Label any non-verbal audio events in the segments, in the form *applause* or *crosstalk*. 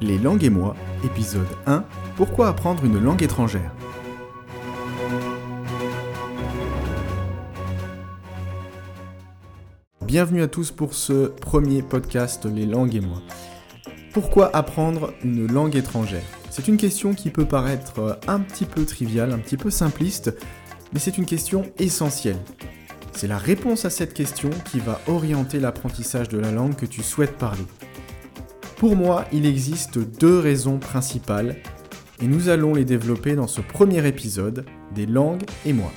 Les langues et moi, épisode 1 Pourquoi apprendre une langue étrangère Bienvenue à tous pour ce premier podcast Les langues et moi. Pourquoi apprendre une langue étrangère? C'est une question qui peut paraître un petit peu triviale, un petit peu simpliste, mais c'est une question essentielle. C'est la réponse à cette question qui va orienter l'apprentissage de la langue que tu souhaites parler. Pour moi, il existe deux raisons principales, et nous allons les développer dans ce premier épisode des langues et moi.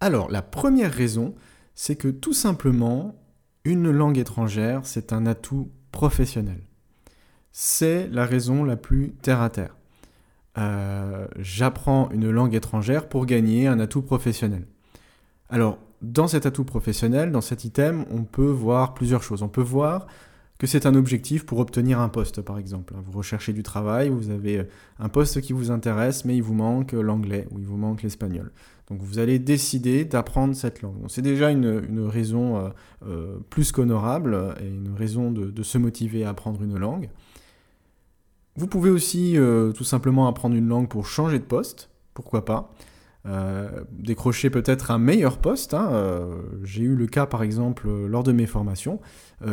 Alors, la première raison, c'est que tout simplement, une langue étrangère, c'est un atout professionnel. C'est la raison la plus terre à terre. Euh, j'apprends une langue étrangère pour gagner un atout professionnel. Alors, dans cet atout professionnel, dans cet item, on peut voir plusieurs choses. On peut voir que c'est un objectif pour obtenir un poste, par exemple. Vous recherchez du travail, vous avez un poste qui vous intéresse, mais il vous manque l'anglais ou il vous manque l'espagnol. Donc vous allez décider d'apprendre cette langue. C'est déjà une, raison euh, euh, plus qu'honorable et une raison de, se motiver à apprendre une langue. Vous pouvez aussi euh, tout simplement apprendre une langue pour changer de poste, pourquoi pas? Euh, décrocher peut-être un meilleur poste. Hein, euh, j'ai eu le cas par exemple lors de mes formations,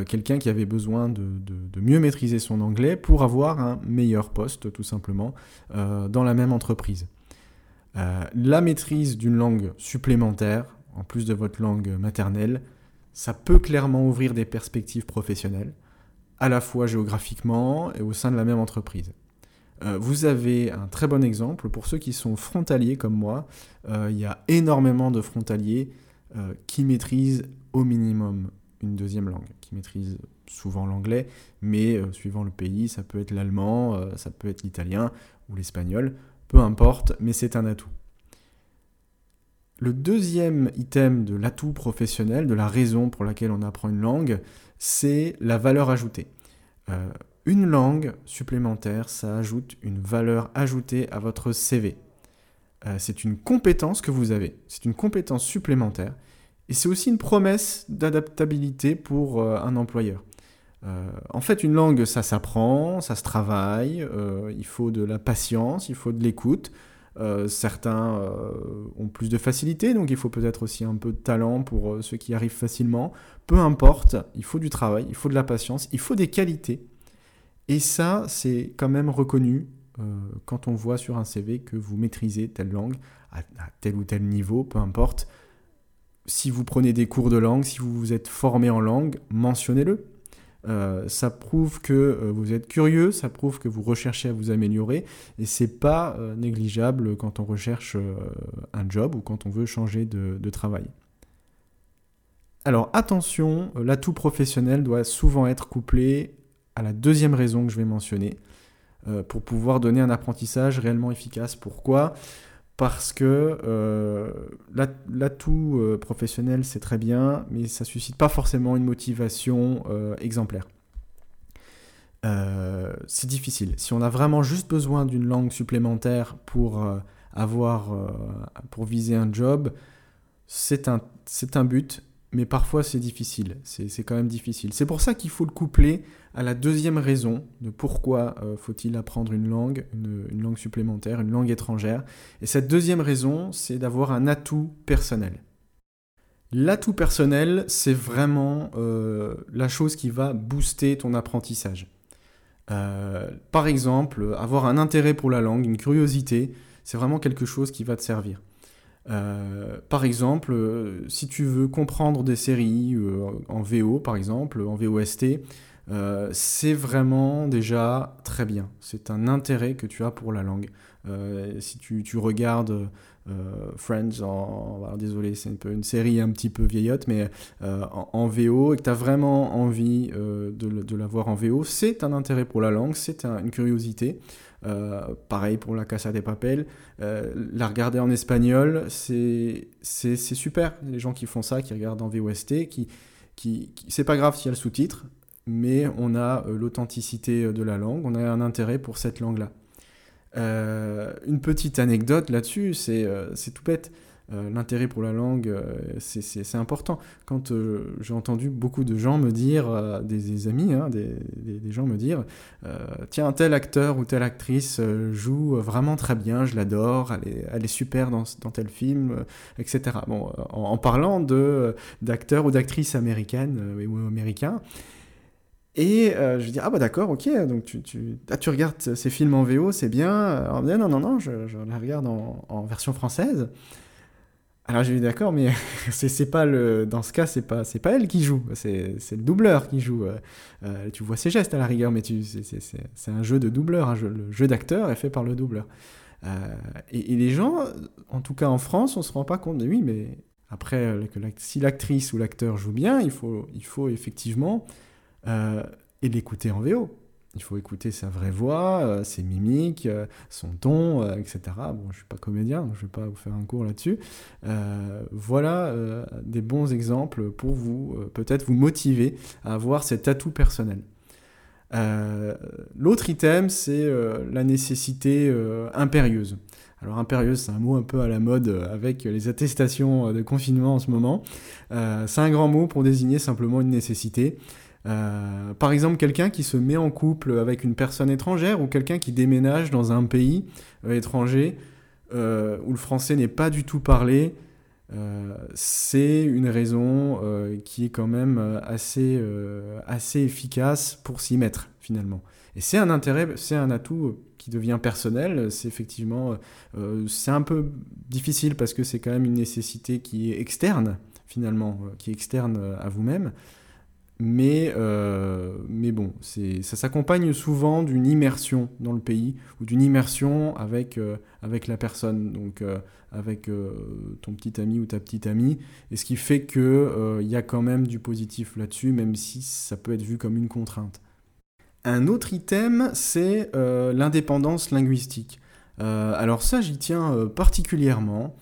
quelqu'un qui avait besoin de, mieux maîtriser son anglais pour avoir un meilleur poste tout simplement dans la même entreprise. la maîtrise d'une langue supplémentaire, en plus de votre langue maternelle, ça peut clairement ouvrir des perspectives professionnelles à la fois géographiquement et au sein de la même entreprise. Euh, vous avez un très bon exemple pour ceux qui sont frontaliers comme moi. Euh, il y a énormément de frontaliers euh, qui maîtrisent au minimum une deuxième langue, qui maîtrisent souvent l'anglais, mais suivant le pays, ça peut être l'allemand, ça peut être l'italien ou l'espagnol, peu importe, mais c'est un atout. Le deuxième item de l'atout professionnel, de la raison pour laquelle on apprend une langue, c'est la valeur ajoutée. Une langue supplémentaire, ça ajoute une valeur ajoutée à votre CV. Euh, c'est une compétence que vous avez, c'est une compétence supplémentaire, et c'est aussi une promesse d'adaptabilité pour euh, un employeur. en fait, une langue, ça s'apprend, ça se travaille, il faut de la patience, il faut de l'écoute, euh, certains euh, ont plus de facilité, donc il faut peut-être aussi un peu de talent pour euh, ceux qui arrivent facilement. Peu importe, il faut du travail, il faut de la patience, il faut des qualités. Et ça, c'est quand même reconnu quand on voit sur un CV que vous maîtrisez telle langue à, tel ou tel niveau, peu importe. Si vous prenez des cours de langue, si vous vous êtes formé en langue, mentionnez-le. Euh, ça prouve que euh, vous êtes curieux, ça prouve que vous recherchez à vous améliorer, et c'est pas euh, négligeable quand on recherche un job ou quand on veut changer de, travail. Alors attention, l'atout professionnel doit souvent être couplé à la deuxième raison que je vais mentionner pour pouvoir donner un apprentissage réellement efficace. Pourquoi? Parce que euh, l'atout euh, professionnel, c'est très bien, mais ça suscite pas forcément une motivation euh, exemplaire. c'est difficile. Si on a vraiment juste besoin d'une langue supplémentaire pour avoir, pour viser un job, c'est un, un but, mais parfois c'est difficile. C'est quand même difficile. C'est pour ça qu'il faut le coupler à la deuxième raison de pourquoi euh, faut-il apprendre une langue, une, langue supplémentaire, une langue étrangère. Et cette deuxième raison, c'est d'avoir un atout personnel. L'atout personnel, c'est vraiment euh, la chose qui va booster ton apprentissage. Euh, par exemple, avoir un intérêt pour la langue, une curiosité, c'est vraiment quelque chose qui va te servir. Par exemple, si tu veux comprendre des séries en VO, par exemple, en VOST, euh, c'est vraiment déjà très bien. C'est un intérêt que tu as pour la langue. Euh, si tu, regardes euh, Friends, en, désolé, c'est une, série un petit peu vieillotte, mais en, VO, et que tu as vraiment envie de, la voir en VO, c'est un intérêt pour la langue, c'est une curiosité. Pareil pour la Casa des Papel. la regarder en espagnol, c'est super. Les gens qui font ça, qui regardent en VOST, qui, qui, c'est pas grave s'il y a le sous-titre, mais on a euh, l'authenticité euh, de la langue, on a un intérêt pour cette langue-là. Euh, une petite anecdote là-dessus, c'est tout bête. L'intérêt pour la langue, c'est important. Quand j'ai entendu beaucoup de gens me dire, des, amis, hein, des, gens me dire, tiens, tel acteur ou telle actrice joue vraiment très bien, je l'adore, elle est, super dans, tel film, etc. Bon, en, parlant d'acteurs ou d'actrices américaines ou américains, et euh, je dis, ah bah d'accord, ok, donc tu, tu, ah, tu regardes ces films en VO, c'est bien. Alors, non, non, non, je, je les regarde en, version française. Alors j'ai dit, d'accord, mais *laughs* c'est pas le, dans ce cas, c'est pas, pas elle qui joue, c'est le doubleur qui joue. Euh, euh, tu vois ses gestes à la rigueur, mais c'est un jeu de doubleur, un jeu, le jeu d'acteur est fait par le doubleur. Et, et, les gens, en tout cas en France, on se rend pas compte de oui, mais après, si l'actrice ou l'acteur joue bien, il faut, il faut effectivement euh, et l'écouter en VO. Il faut écouter sa vraie voix, euh, ses mimiques, euh, son ton, etc. Bon, je ne suis pas comédien, donc je ne vais pas vous faire un cours là-dessus. voilà des bons exemples pour vous, peut-être vous motiver à avoir cet atout personnel. L'autre item, c'est la nécessité impérieuse. Alors impérieuse, c'est un mot un peu à la mode avec les attestations de confinement en ce moment. c'est un grand mot pour désigner simplement une nécessité. Euh, par exemple, quelqu'un qui se met en couple avec une personne étrangère ou quelqu'un qui déménage dans un pays euh, étranger euh, où le français n'est pas du tout parlé, c'est une raison qui est quand même assez, assez efficace pour s'y mettre finalement. Et c'est un intérêt, c'est un atout qui devient personnel. C'est effectivement, c'est un peu difficile parce que c'est quand même une nécessité qui est externe finalement, qui est externe à vous-même. Mais, euh, mais bon, ça s'accompagne souvent d'une immersion dans le pays ou d'une immersion avec, euh, avec la personne, donc euh, avec ton petit ami ou ta petite amie, et ce qui fait qu'il y a quand même du positif là-dessus, même si ça peut être vu comme une contrainte. Un autre item, c'est l'indépendance linguistique. alors ça, j'y tiens particulièrement.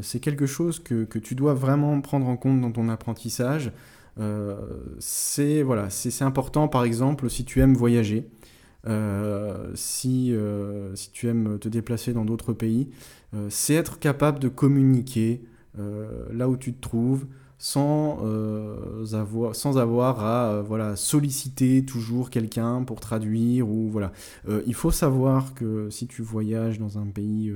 c'est quelque chose que, que, tu dois vraiment prendre en compte dans ton apprentissage. Euh, c'est voilà, c'est important par exemple si tu aimes voyager, euh, si, euh, si tu aimes te déplacer dans d'autres pays, c'est être capable de communiquer là où tu te trouves sans, avoir, sans avoir à voilà, solliciter toujours quelqu'un pour traduire. Ou, voilà. il faut savoir que si tu voyages dans un pays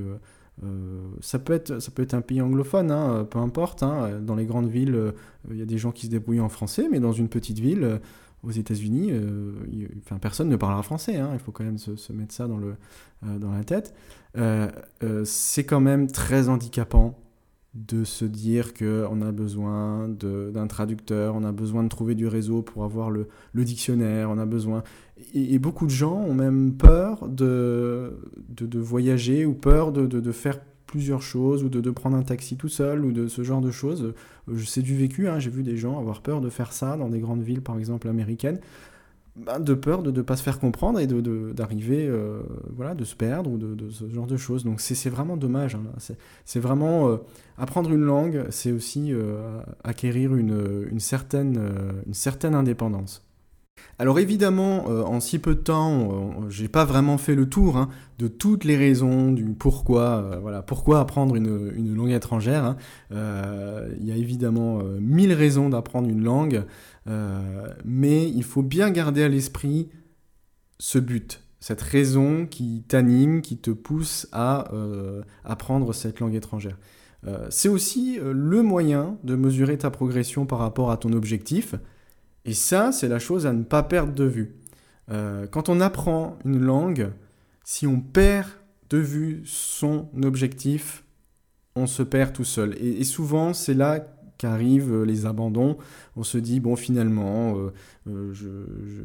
euh, ça, peut être, ça peut être un pays anglophone, hein, peu importe. Hein. dans les grandes villes, euh, il y a des gens qui se débrouillent en français, mais dans une petite ville, euh, aux États-Unis, enfin, personne ne parlera français. Hein. il faut quand même se, mettre ça dans, le, dans la tête. c'est quand même très handicapant de se dire qu'on a besoin d'un traducteur, on a besoin de trouver du réseau pour avoir le, le dictionnaire, on a besoin... Et, beaucoup de gens ont même peur de, de, voyager ou peur de, de, faire plusieurs choses ou de, prendre un taxi tout seul ou de ce genre de choses. C'est du vécu, hein, j'ai vu des gens avoir peur de faire ça dans des grandes villes par exemple américaines bah, de peur de ne pas se faire comprendre et d'arriver, de, euh, voilà, de se perdre ou de, ce genre de choses. Donc c'est vraiment dommage. Hein. C'est vraiment euh, apprendre une langue, c'est aussi euh, acquérir une, une certaine, une certaine indépendance. Alors évidemment, euh, en si peu de temps, je j'ai pas vraiment fait le tour hein, de toutes les raisons du pourquoi, euh, voilà, pourquoi apprendre une, langue étrangère. Hein. Euh, il y a évidemment mille raisons d'apprendre une langue, mais il faut bien garder à l'esprit ce but, cette raison qui t'anime, qui te pousse à apprendre cette langue étrangère. C'est aussi le moyen de mesurer ta progression par rapport à ton objectif. Et ça, c'est la chose à ne pas perdre de vue. Euh, quand on apprend une langue, si on perd de vue son objectif, on se perd tout seul. Et, souvent, c'est là qu'arrivent euh, les abandons. On se dit, bon, finalement, euh,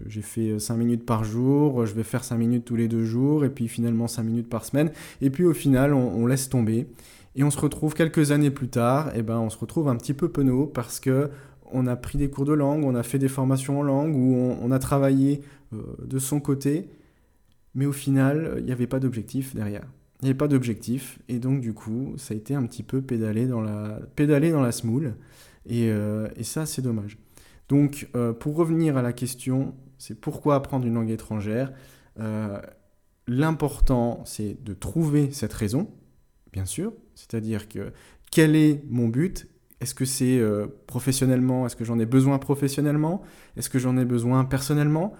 j'ai fait 5 minutes par jour, je vais faire 5 minutes tous les deux jours, et puis finalement 5 minutes par semaine. Et puis au final, on, laisse tomber. Et on se retrouve quelques années plus tard, et ben on se retrouve un petit peu penaud parce que on a pris des cours de langue, on a fait des formations en langue, où on, a travaillé euh, de son côté, mais au final, il n'y avait pas d'objectif derrière. Il n'y avait pas d'objectif, et donc du coup, ça a été un petit peu pédalé dans la, pédalé la smoule, et, euh, ça, c'est dommage. Donc, euh, pour revenir à la question, c'est pourquoi apprendre une langue étrangère? L'important, c'est de trouver cette raison, bien sûr, c'est-à-dire que quel est mon but? Est-ce que c'est professionnellement? Est-ce que j'en ai besoin professionnellement? Est-ce que j'en ai besoin personnellement?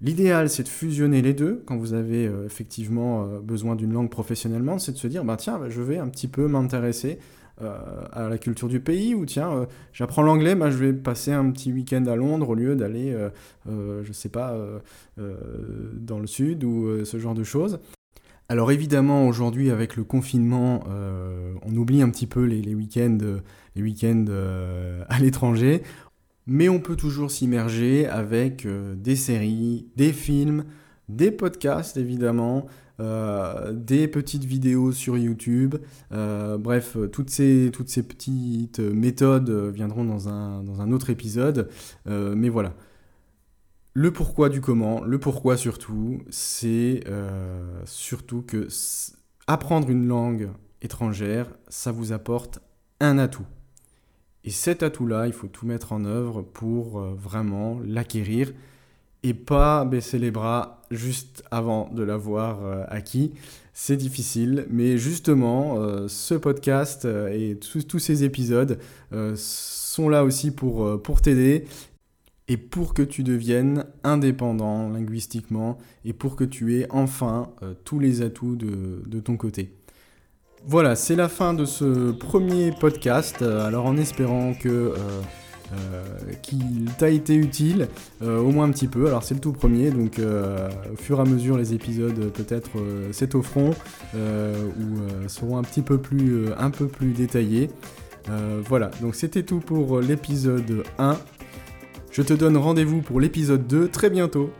L'idéal, c'est de fusionner les deux quand vous avez euh, effectivement euh, besoin d'une langue professionnellement, c'est de se dire, bah, tiens, bah, je vais un petit peu m'intéresser euh, à la culture du pays, ou tiens, j'apprends l'anglais, bah, je vais passer un petit week-end à Londres au lieu d'aller, je sais pas, dans le sud ou ce genre de choses. Alors évidemment, aujourd'hui, avec le confinement, on oublie un petit peu les, les week-ends, les week-ends à l'étranger mais on peut toujours s'immerger avec euh, des séries, des films, des podcasts évidemment, euh, des petites vidéos sur YouTube. Euh, bref, toutes ces, petites méthodes viendront dans un, dans un autre épisode. mais voilà. Le pourquoi du comment, le pourquoi surtout, c'est surtout que apprendre une langue étrangère, ça vous apporte un atout. Et cet atout-là, il faut tout mettre en œuvre pour euh, vraiment l'acquérir et pas baisser les bras juste avant de l'avoir euh, acquis. C'est difficile, mais justement, euh, ce podcast et tous ces épisodes sont là aussi pour, t'aider et pour que tu deviennes indépendant linguistiquement et pour que tu aies enfin tous les atouts de ton côté. Voilà, c'est la fin de ce premier podcast. Euh, alors en espérant que euh, euh, qu'il t'a été utile, au moins un petit peu. Alors c'est le tout premier, donc au fur et à mesure les épisodes peut-être s'étofferont ou seront un petit peu plus, un peu plus détaillés. voilà, donc c'était tout pour l'épisode 1. Je te donne rendez-vous pour l'épisode 2 très bientôt.